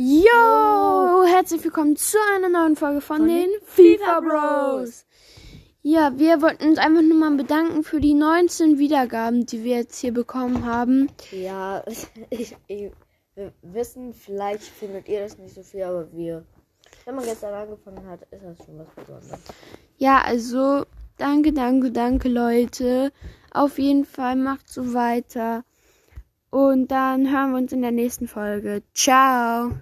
Yo, herzlich willkommen zu einer neuen Folge von, Von den FIFA Bros. Ja, wir wollten uns einfach nur mal bedanken für die 19 Wiedergaben, die wir jetzt hier bekommen haben. Ja, ich, ich, wir wissen, vielleicht findet ihr das nicht so viel, aber wir, wenn man gestern angefangen hat, ist das schon was Besonderes. Ja, also danke, danke, danke Leute. Auf jeden Fall macht so weiter. Und dann hören wir uns in der nächsten Folge. Ciao.